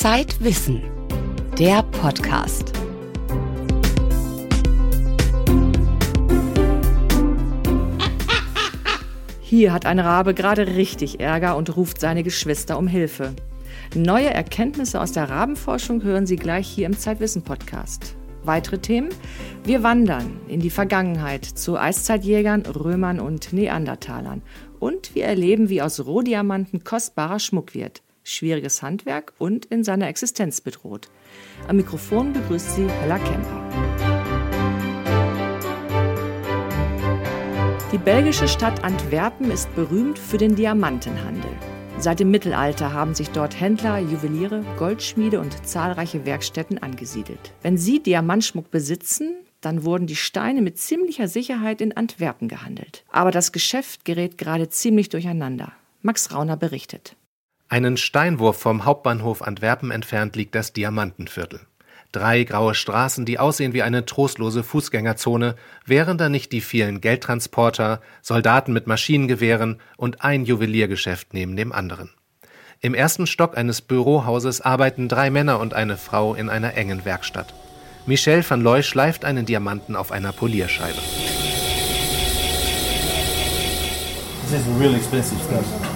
Zeitwissen, der Podcast. Hier hat ein Rabe gerade richtig Ärger und ruft seine Geschwister um Hilfe. Neue Erkenntnisse aus der Rabenforschung hören Sie gleich hier im Zeitwissen-Podcast. Weitere Themen? Wir wandern in die Vergangenheit zu Eiszeitjägern, Römern und Neandertalern. Und wir erleben, wie aus Rohdiamanten kostbarer Schmuck wird. Schwieriges Handwerk und in seiner Existenz bedroht. Am Mikrofon begrüßt Sie Hella Kemper. Die belgische Stadt Antwerpen ist berühmt für den Diamantenhandel. Seit dem Mittelalter haben sich dort Händler, Juweliere, Goldschmiede und zahlreiche Werkstätten angesiedelt. Wenn Sie Diamantschmuck besitzen, dann wurden die Steine mit ziemlicher Sicherheit in Antwerpen gehandelt. Aber das Geschäft gerät gerade ziemlich durcheinander. Max Rauner berichtet. Einen Steinwurf vom Hauptbahnhof Antwerpen entfernt liegt das Diamantenviertel. Drei graue Straßen, die aussehen wie eine trostlose Fußgängerzone, wären da nicht die vielen Geldtransporter, Soldaten mit Maschinengewehren und ein Juweliergeschäft neben dem anderen. Im ersten Stock eines Bürohauses arbeiten drei Männer und eine Frau in einer engen Werkstatt. Michel van Looy schleift einen Diamanten auf einer Polierscheibe. This is real expensive stuff.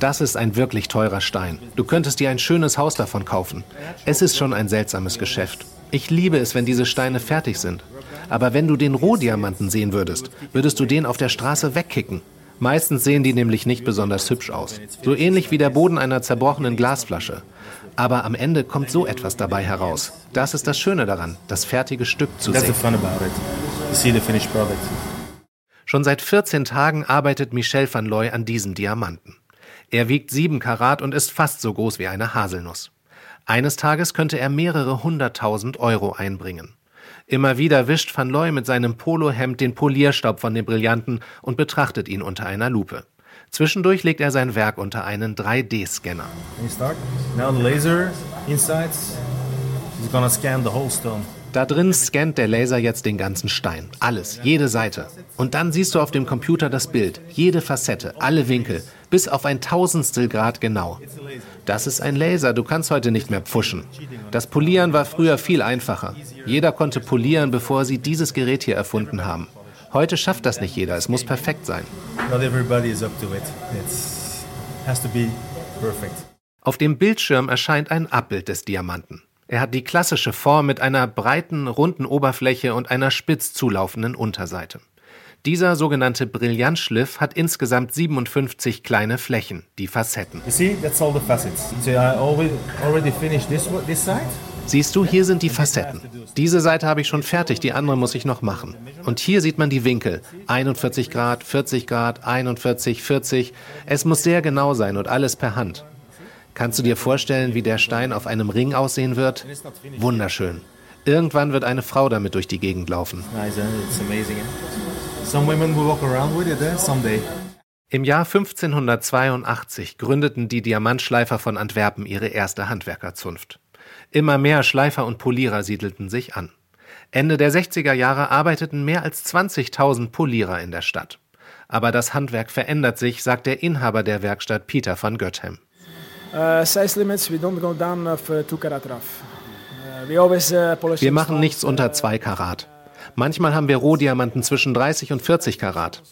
Das ist ein wirklich teurer Stein. Du könntest dir ein schönes Haus davon kaufen. Es ist schon ein seltsames Geschäft. Ich liebe es, wenn diese Steine fertig sind. Aber wenn du den Rohdiamanten sehen würdest, würdest du den auf der Straße wegkicken. Meistens sehen die nämlich nicht besonders hübsch aus. So ähnlich wie der Boden einer zerbrochenen Glasflasche. Aber am Ende kommt so etwas dabei heraus. Das ist das Schöne daran, das fertige Stück zu sehen. Schon seit 14 Tagen arbeitet Michel van Looy an diesem Diamanten. Er wiegt 7 Karat und ist fast so groß wie eine Haselnuss. Eines Tages könnte er mehrere hunderttausend Euro einbringen. Immer wieder wischt van Looy mit seinem Polohemd den Polierstaub von dem Brillanten und betrachtet ihn unter einer Lupe. Zwischendurch legt er sein Werk unter einen 3D-Scanner. Can you start? Now the laser insides is gonna scan the whole stone. Da drin scannt der Laser jetzt den ganzen Stein. Alles, jede Seite. Und dann siehst du auf dem Computer das Bild, jede Facette, alle Winkel, bis auf ein Tausendstel Grad genau. Das ist ein Laser, du kannst heute nicht mehr pfuschen. Das Polieren war früher viel einfacher. Jeder konnte polieren, bevor sie dieses Gerät hier erfunden haben. Heute schafft das nicht jeder, es muss perfekt sein. Not everybody is up to it. It's has to be perfect. Auf dem Bildschirm erscheint ein Abbild des Diamanten. Er hat die klassische Form mit einer breiten, runden Oberfläche und einer spitz zulaufenden Unterseite. Dieser sogenannte Brillantschliff hat insgesamt 57 kleine Flächen, die Facetten. See, this this. Siehst du, hier sind die Facetten. Diese Seite habe ich schon fertig, die andere muss ich noch machen. Und hier sieht man die Winkel. 41 Grad, 40 Grad, 41, 40. Es muss sehr genau sein und alles per Hand. Kannst du dir vorstellen, wie der Stein auf einem Ring aussehen wird? Wunderschön. Irgendwann wird eine Frau damit durch die Gegend laufen. Im Jahr 1582 gründeten die Diamantschleifer von Antwerpen ihre erste Handwerkerzunft. Immer mehr Schleifer und Polierer siedelten sich an. Ende der 60er Jahre arbeiteten mehr als 20.000 Polierer in der Stadt. Aber das Handwerk verändert sich, sagt der Inhaber der Werkstatt Peter van Göthem. Uh, size limits, we don't go down of uh, 2 karat rough. We always polish Wir machen nichts unter 2 Karat. Manchmal haben wir Rohdiamanten zwischen 30 und 40 Karat.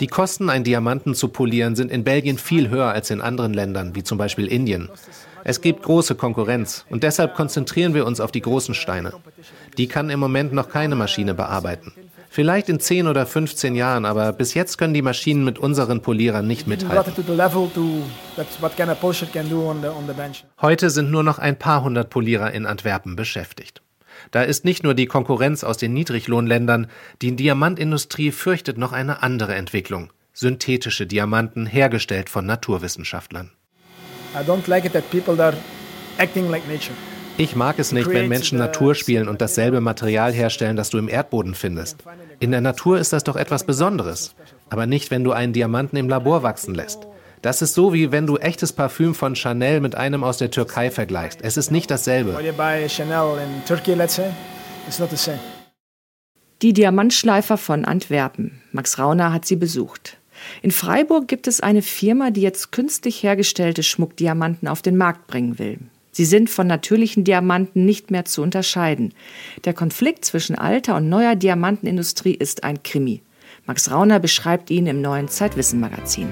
Die Kosten, einen Diamanten zu polieren, sind in Belgien viel höher als in anderen Ländern, wie zum Beispiel Indien. Es gibt große Konkurrenz und deshalb konzentrieren wir uns auf die großen Steine. Die kann im Moment noch keine Maschine bearbeiten. Vielleicht in 10 oder 15 Jahren, aber bis jetzt können die Maschinen mit unseren Polierern nicht mithalten. Heute sind nur noch ein paar hundert Polierer in Antwerpen beschäftigt. Da ist nicht nur die Konkurrenz aus den Niedriglohnländern, die Diamantindustrie fürchtet noch eine andere Entwicklung. Synthetische Diamanten hergestellt von Naturwissenschaftlern. I don't like it that people are acting like nature. Ich mag es nicht, wenn Menschen Natur spielen und dasselbe Material herstellen, das du im Erdboden findest. In der Natur ist das doch etwas Besonderes. Aber nicht, wenn du einen Diamanten im Labor wachsen lässt. Das ist so, wie wenn du echtes Parfüm von Chanel mit einem aus der Türkei vergleichst. Es ist nicht dasselbe. Die Diamantschleifer von Antwerpen. Max Rauner hat sie besucht. In Freiburg gibt es eine Firma, die jetzt künstlich hergestellte Schmuckdiamanten auf den Markt bringen will. Sie sind von natürlichen Diamanten nicht mehr zu unterscheiden. Der Konflikt zwischen alter und neuer Diamantenindustrie ist ein Krimi. Max Rauner beschreibt ihn im neuen Zeitwissen-Magazin.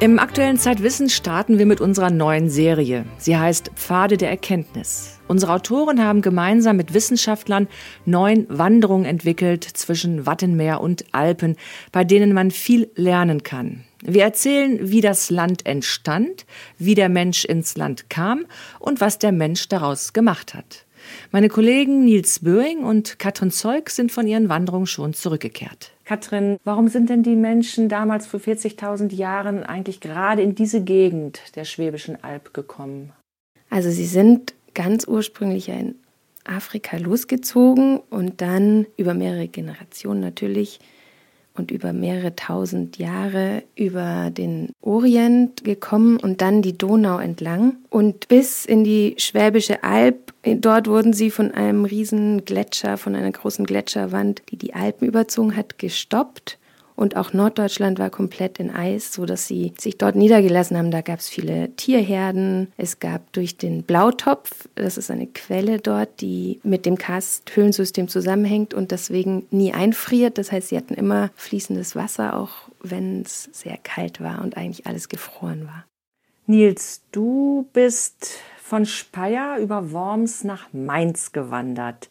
Im aktuellen Zeitwissen starten wir mit unserer neuen Serie. Sie heißt Pfade der Erkenntnis. Unsere Autoren haben gemeinsam mit Wissenschaftlern neun Wanderungen entwickelt zwischen Wattenmeer und Alpen, bei denen man viel lernen kann. Wir erzählen, wie das Land entstand, wie der Mensch ins Land kam und was der Mensch daraus gemacht hat. Meine Kollegen Nils Böing und Katrin Zeug sind von ihren Wanderungen schon zurückgekehrt. Katrin, warum sind denn die Menschen damals vor 40.000 Jahren eigentlich gerade in diese Gegend der Schwäbischen Alb gekommen? Also sie sind ganz ursprünglich in Afrika losgezogen und dann über mehrere Generationen natürlich und über mehrere tausend Jahre über den Orient gekommen und dann die Donau entlang und bis in die Schwäbische Alb. Dort wurden sie von einem riesen Gletscher, von einer großen Gletscherwand, die die Alpen überzogen hat, gestoppt und auch Norddeutschland war komplett in Eis, so dass sie sich dort niedergelassen haben. Da gab es viele Tierherden. Es gab durch den Blautopf, das ist eine Quelle dort, die mit dem Karsthöhlensystem zusammenhängt und deswegen nie einfriert. Das heißt, sie hatten immer fließendes Wasser, auch wenn es sehr kalt war und eigentlich alles gefroren war. Nils, du bist von Speyer über Worms nach Mainz gewandert.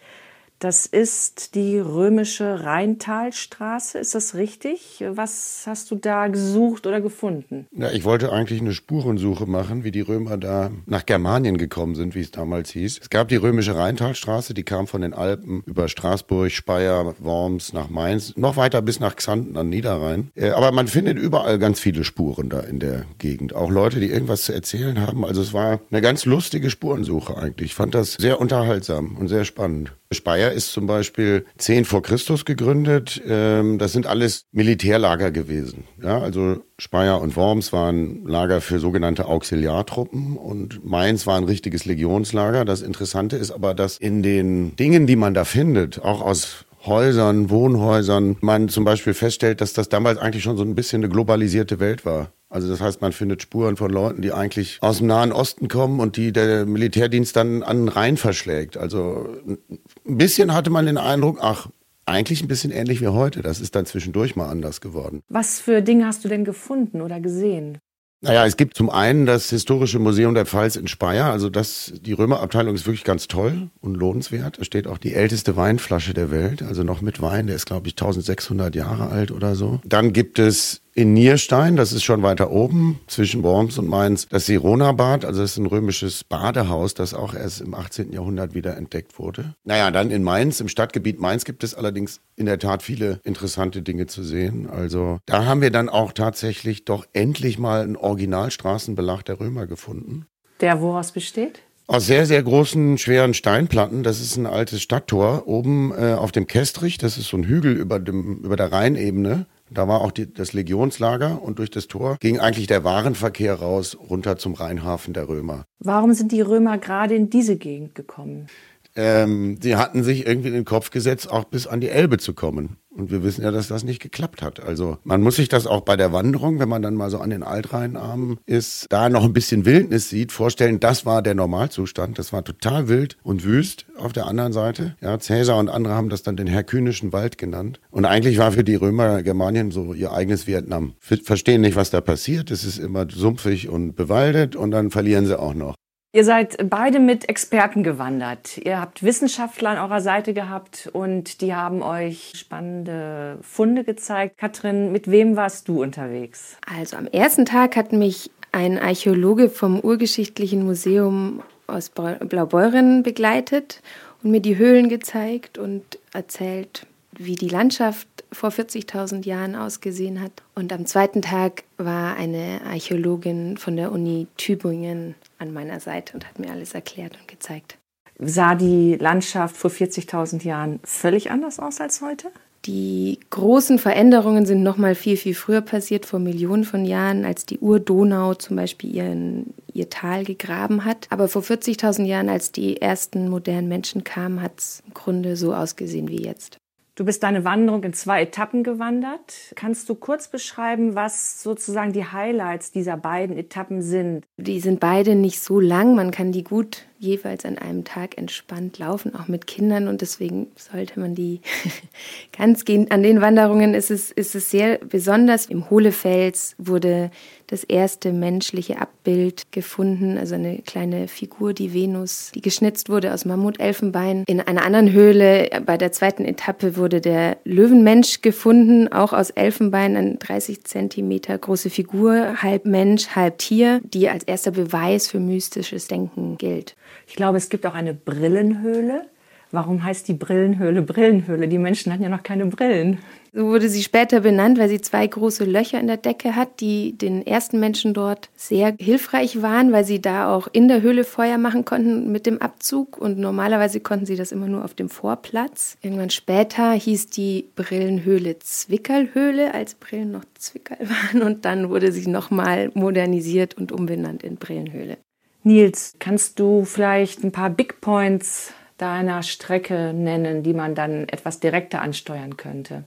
Das ist die römische Rheintalstraße. Ist das richtig? Was hast du da gesucht oder gefunden? Ja, ich wollte eigentlich eine Spurensuche machen, wie die Römer da nach Germanien gekommen sind, wie es damals hieß. Es gab die römische Rheintalstraße, die kam von den Alpen über Straßburg, Speyer, Worms nach Mainz, noch weiter bis nach Xanten an Niederrhein. Äh, aber man findet überall ganz viele Spuren da in der Gegend. Auch Leute, die irgendwas zu erzählen haben. Also es war eine ganz lustige Spurensuche eigentlich. Ich fand das sehr unterhaltsam und sehr spannend. Speyer ist zum Beispiel 10 vor Christus gegründet. Ähm, das sind alles Militärlager gewesen. Ja, also Speyer und Worms waren Lager für sogenannte Auxiliartruppen und Mainz war ein richtiges Legionslager. Das Interessante ist aber, dass in den Dingen, die man da findet, auch aus Häusern, Wohnhäusern, man zum Beispiel feststellt, dass das damals eigentlich schon so ein bisschen eine globalisierte Welt war. Also das heißt, man findet Spuren von Leuten, die eigentlich aus dem Nahen Osten kommen und die der Militärdienst dann an den Rhein verschlägt. Also ein bisschen hatte man den Eindruck, ach, eigentlich ein bisschen ähnlich wie heute. Das ist dann zwischendurch mal anders geworden. Was für Dinge hast du denn gefunden oder gesehen? Naja, es gibt zum einen das Historische Museum der Pfalz in Speyer. Also das, die Römerabteilung ist wirklich ganz toll und lohnenswert. Da steht auch die älteste Weinflasche der Welt, also noch mit Wein. Der ist, glaube ich, 1600 Jahre alt oder so. Dann gibt es in Nierstein, das ist schon weiter oben zwischen Worms und Mainz, das Sirona-Bad, also das ist ein römisches Badehaus, das auch erst im 18. Jahrhundert wieder entdeckt wurde. Naja, dann in Mainz, im Stadtgebiet Mainz gibt es allerdings in der Tat viele interessante Dinge zu sehen. Also da haben wir dann auch tatsächlich doch endlich mal einen Originalstraßenbelag der Römer gefunden. Der woraus besteht? Aus sehr, sehr großen, schweren Steinplatten. Das ist ein altes Stadttor. Oben äh, auf dem Kestrich, das ist so ein Hügel über, dem, über der Rheinebene. Da war auch die, das Legionslager und durch das Tor ging eigentlich der Warenverkehr raus runter zum Rheinhafen der Römer. Warum sind die Römer gerade in diese Gegend gekommen? Ähm, sie hatten sich irgendwie in den Kopf gesetzt, auch bis an die Elbe zu kommen. Und wir wissen ja, dass das nicht geklappt hat. Also man muss sich das auch bei der Wanderung, wenn man dann mal so an den Altrheinarmen ist, da noch ein bisschen Wildnis sieht, vorstellen, das war der Normalzustand. Das war total wild und wüst auf der anderen Seite. Ja, Cäsar und andere haben das dann den herkynischen Wald genannt. Und eigentlich war für die Römer Germanien so ihr eigenes Vietnam. Verstehen nicht, was da passiert. Es ist immer sumpfig und bewaldet und dann verlieren sie auch noch. Ihr seid beide mit Experten gewandert. Ihr habt Wissenschaftler an eurer Seite gehabt und die haben euch spannende Funde gezeigt. Katrin, mit wem warst du unterwegs? Also am ersten Tag hat mich ein Archäologe vom Urgeschichtlichen Museum aus Blaubeuren begleitet und mir die Höhlen gezeigt und erzählt, wie die Landschaft vor 40.000 Jahren ausgesehen hat. Und am zweiten Tag war eine Archäologin von der Uni Tübingen an meiner Seite und hat mir alles erklärt und gezeigt. Sah die Landschaft vor 40.000 Jahren völlig anders aus als heute? Die großen Veränderungen sind noch mal viel, viel früher passiert, vor Millionen von Jahren, als die Urdonau zum Beispiel ihren, ihr Tal gegraben hat. Aber vor 40.000 Jahren, als die ersten modernen Menschen kamen, hat es im Grunde so ausgesehen wie jetzt. Du bist deine Wanderung in zwei Etappen gewandert. Kannst du kurz beschreiben, was sozusagen die Highlights dieser beiden Etappen sind? Die sind beide nicht so lang. Man kann die gut jeweils an einem Tag entspannt laufen, auch mit Kindern. Und deswegen sollte man die ganz gehen. An den Wanderungen ist es, ist es sehr besonders. Im Hohlefels wurde das erste menschliche Abbild gefunden, also eine kleine Figur, die Venus, die geschnitzt wurde aus Mammutelfenbein. In einer anderen Höhle, bei der zweiten Etappe, wurde der Löwenmensch gefunden, auch aus Elfenbein, eine 30 Zentimeter große Figur, halb Mensch, halb Tier, die als erster Beweis für mystisches Denken gilt. Ich glaube, es gibt auch eine Brillenhöhle. Warum heißt die Brillenhöhle Brillenhöhle? Die Menschen hatten ja noch keine Brillen. So wurde sie später benannt, weil sie zwei große Löcher in der Decke hat, die den ersten Menschen dort sehr hilfreich waren, weil sie da auch in der Höhle Feuer machen konnten mit dem Abzug. Und normalerweise konnten sie das immer nur auf dem Vorplatz. Irgendwann später hieß die Brillenhöhle Zwickerlhöhle, als Brillen noch Zwickerl waren. Und dann wurde sie nochmal modernisiert und umbenannt in Brillenhöhle. Nils, kannst du vielleicht ein paar Big Points deiner Strecke nennen, die man dann etwas direkter ansteuern könnte?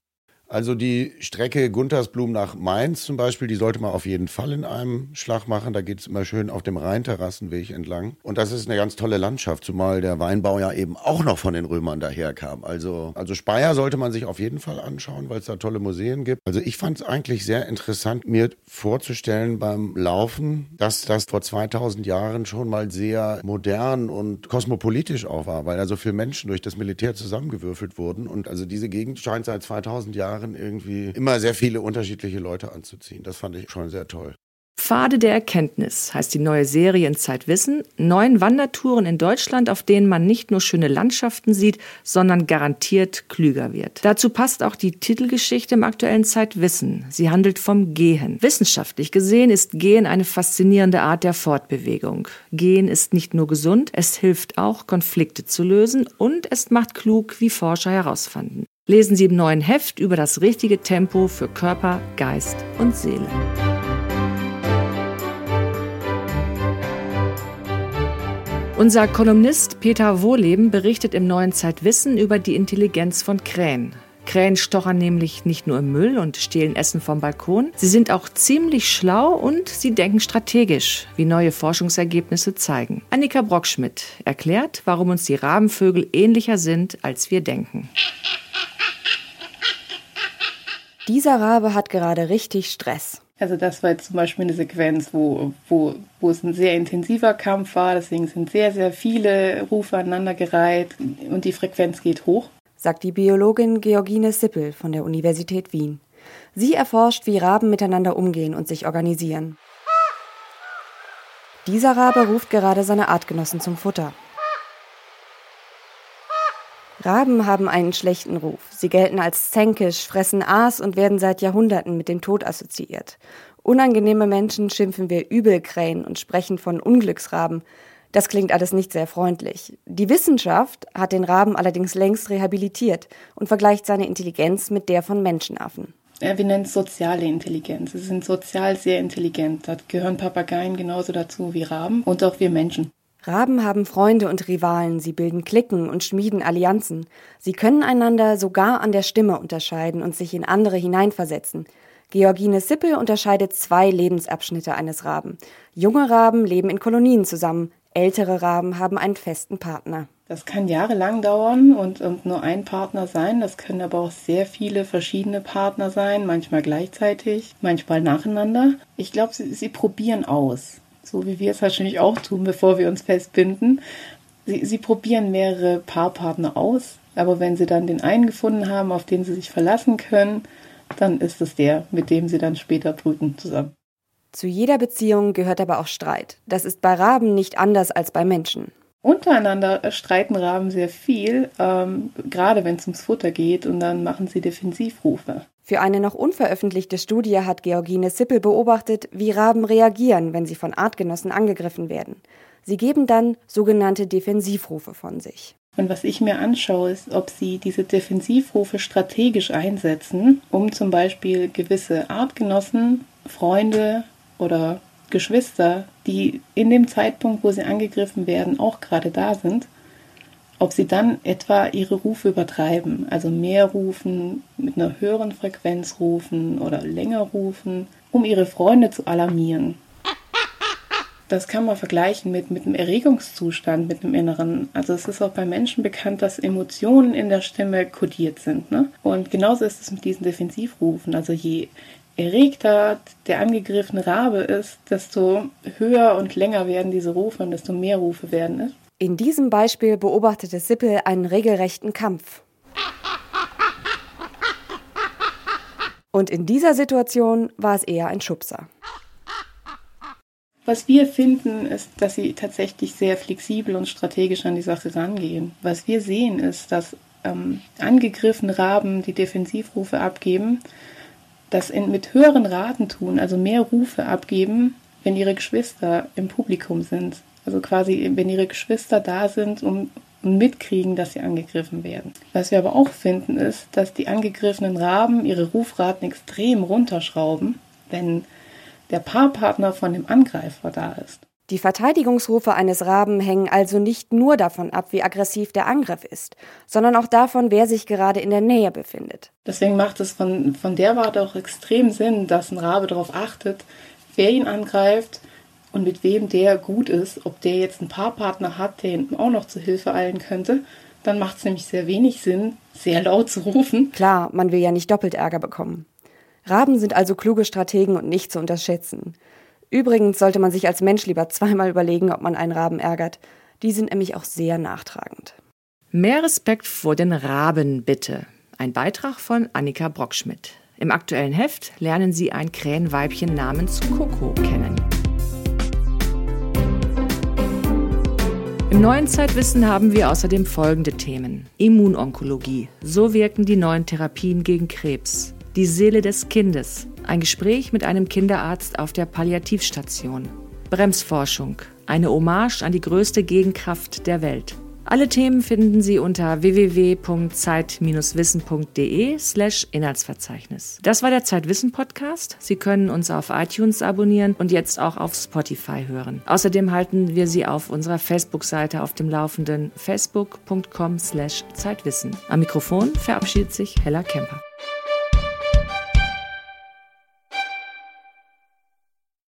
Also die Strecke Guntersblum nach Mainz zum Beispiel, die sollte man auf jeden Fall in einem Schlag machen. Da geht es immer schön auf dem Rheinterrassenweg entlang. Und das ist eine ganz tolle Landschaft, zumal der Weinbau ja eben auch noch von den Römern daherkam. Also, also Speyer sollte man sich auf jeden Fall anschauen, weil es da tolle Museen gibt. Also ich fand es eigentlich sehr interessant, mir vorzustellen beim Laufen, dass das vor 2000 Jahren schon mal sehr modern und kosmopolitisch auch war, weil also viele Menschen durch das Militär zusammengewürfelt wurden. Und also diese Gegend scheint seit 2000 Jahren Jahren irgendwie immer sehr viele unterschiedliche Leute anzuziehen. Das fand ich schon sehr toll. Pfade der Erkenntnis heißt die neue Serie in Zeitwissen. Neun Wandertouren in Deutschland, auf denen man nicht nur schöne Landschaften sieht, sondern garantiert klüger wird. Dazu passt auch die Titelgeschichte im aktuellen Zeitwissen. Sie handelt vom Gehen. Wissenschaftlich gesehen ist Gehen eine faszinierende Art der Fortbewegung. Gehen ist nicht nur gesund, es hilft auch, Konflikte zu lösen und es macht klug, wie Forscher herausfanden lesen Sie im neuen Heft über das richtige Tempo für Körper, Geist und Seele. Unser Kolumnist Peter Wohleben berichtet im neuen Zeitwissen über die Intelligenz von Krähen. Krähen stochern nämlich nicht nur im Müll und stehlen Essen vom Balkon, sie sind auch ziemlich schlau und sie denken strategisch, wie neue Forschungsergebnisse zeigen. Annika Brockschmidt erklärt, warum uns die Rabenvögel ähnlicher sind, als wir denken. Dieser Rabe hat gerade richtig Stress. Also das war jetzt zum Beispiel eine Sequenz, wo, wo, wo es ein sehr intensiver Kampf war. Deswegen sind sehr, sehr viele Rufe aneinandergereiht und die Frequenz geht hoch. Sagt die Biologin Georgine Sippel von der Universität Wien. Sie erforscht, wie Raben miteinander umgehen und sich organisieren. Dieser Rabe ruft gerade seine Artgenossen zum Futter. Raben haben einen schlechten Ruf. Sie gelten als zänkisch, fressen Aas und werden seit Jahrhunderten mit dem Tod assoziiert. Unangenehme Menschen schimpfen wir Übelkrähen und sprechen von Unglücksraben. Das klingt alles nicht sehr freundlich. Die Wissenschaft hat den Raben allerdings längst rehabilitiert und vergleicht seine Intelligenz mit der von Menschenaffen. Ja, wir nennen es soziale Intelligenz. Sie sind sozial sehr intelligent. Da gehören Papageien genauso dazu wie Raben und auch wir Menschen. Raben haben Freunde und Rivalen, sie bilden Klicken und schmieden Allianzen. Sie können einander sogar an der Stimme unterscheiden und sich in andere hineinversetzen. Georgine Sippel unterscheidet zwei Lebensabschnitte eines Raben. Junge Raben leben in Kolonien zusammen, ältere Raben haben einen festen Partner. Das kann jahrelang dauern und, und nur ein Partner sein. Das können aber auch sehr viele verschiedene Partner sein, manchmal gleichzeitig, manchmal nacheinander. Ich glaube, sie, sie probieren aus so wie wir es wahrscheinlich auch tun, bevor wir uns festbinden. Sie, sie probieren mehrere Paarpartner aus, aber wenn sie dann den einen gefunden haben, auf den sie sich verlassen können, dann ist es der, mit dem sie dann später brüten zusammen. Zu jeder Beziehung gehört aber auch Streit. Das ist bei Raben nicht anders als bei Menschen. Untereinander streiten Raben sehr viel, ähm, gerade wenn es ums Futter geht, und dann machen sie Defensivrufe. Für eine noch unveröffentlichte Studie hat Georgine Sippel beobachtet, wie Raben reagieren, wenn sie von Artgenossen angegriffen werden. Sie geben dann sogenannte Defensivrufe von sich. Und was ich mir anschaue, ist, ob sie diese Defensivrufe strategisch einsetzen, um zum Beispiel gewisse Artgenossen, Freunde oder Geschwister, die in dem Zeitpunkt, wo sie angegriffen werden, auch gerade da sind, ob sie dann etwa ihre Rufe übertreiben, also mehr rufen, mit einer höheren Frequenz rufen oder länger rufen, um ihre Freunde zu alarmieren. Das kann man vergleichen mit, mit einem Erregungszustand, mit einem Inneren. Also es ist auch bei Menschen bekannt, dass Emotionen in der Stimme kodiert sind. Ne? Und genauso ist es mit diesen Defensivrufen. Also je erregter der angegriffene Rabe ist, desto höher und länger werden diese Rufe und desto mehr Rufe werden es. In diesem Beispiel beobachtete Sippel einen regelrechten Kampf. Und in dieser Situation war es eher ein Schubser. Was wir finden, ist, dass sie tatsächlich sehr flexibel und strategisch an die Sache rangehen. Was wir sehen, ist, dass ähm, angegriffene Raben, die Defensivrufe abgeben, das in, mit höheren Raten tun, also mehr Rufe abgeben, wenn ihre Geschwister im Publikum sind. Also quasi, wenn ihre Geschwister da sind und, und mitkriegen, dass sie angegriffen werden. Was wir aber auch finden, ist, dass die angegriffenen Raben ihre Rufraten extrem runterschrauben, wenn der Paarpartner von dem Angreifer da ist. Die Verteidigungsrufe eines Raben hängen also nicht nur davon ab, wie aggressiv der Angriff ist, sondern auch davon, wer sich gerade in der Nähe befindet. Deswegen macht es von, von der Warte auch extrem Sinn, dass ein Rabe darauf achtet, wer ihn angreift und mit wem der gut ist, ob der jetzt einen Paarpartner hat, der ihm auch noch zu Hilfe eilen könnte, dann macht es nämlich sehr wenig Sinn, sehr laut zu rufen. Klar, man will ja nicht doppelt Ärger bekommen. Raben sind also kluge Strategen und nicht zu unterschätzen. Übrigens sollte man sich als Mensch lieber zweimal überlegen, ob man einen Raben ärgert. Die sind nämlich auch sehr nachtragend. Mehr Respekt vor den Raben, bitte. Ein Beitrag von Annika Brockschmidt. Im aktuellen Heft lernen Sie ein Krähenweibchen namens Coco kennen. Im neuen Zeitwissen haben wir außerdem folgende Themen. Immunonkologie. So wirken die neuen Therapien gegen Krebs. Die Seele des Kindes. Ein Gespräch mit einem Kinderarzt auf der Palliativstation. Bremsforschung. Eine Hommage an die größte Gegenkraft der Welt. Alle Themen finden Sie unter www.zeit-wissen.de slash Inhaltsverzeichnis. Das war der Zeitwissen Podcast. Sie können uns auf iTunes abonnieren und jetzt auch auf Spotify hören. Außerdem halten wir Sie auf unserer Facebook-Seite auf dem Laufenden facebook.com slash Zeitwissen. Am Mikrofon verabschiedet sich Hella Kemper.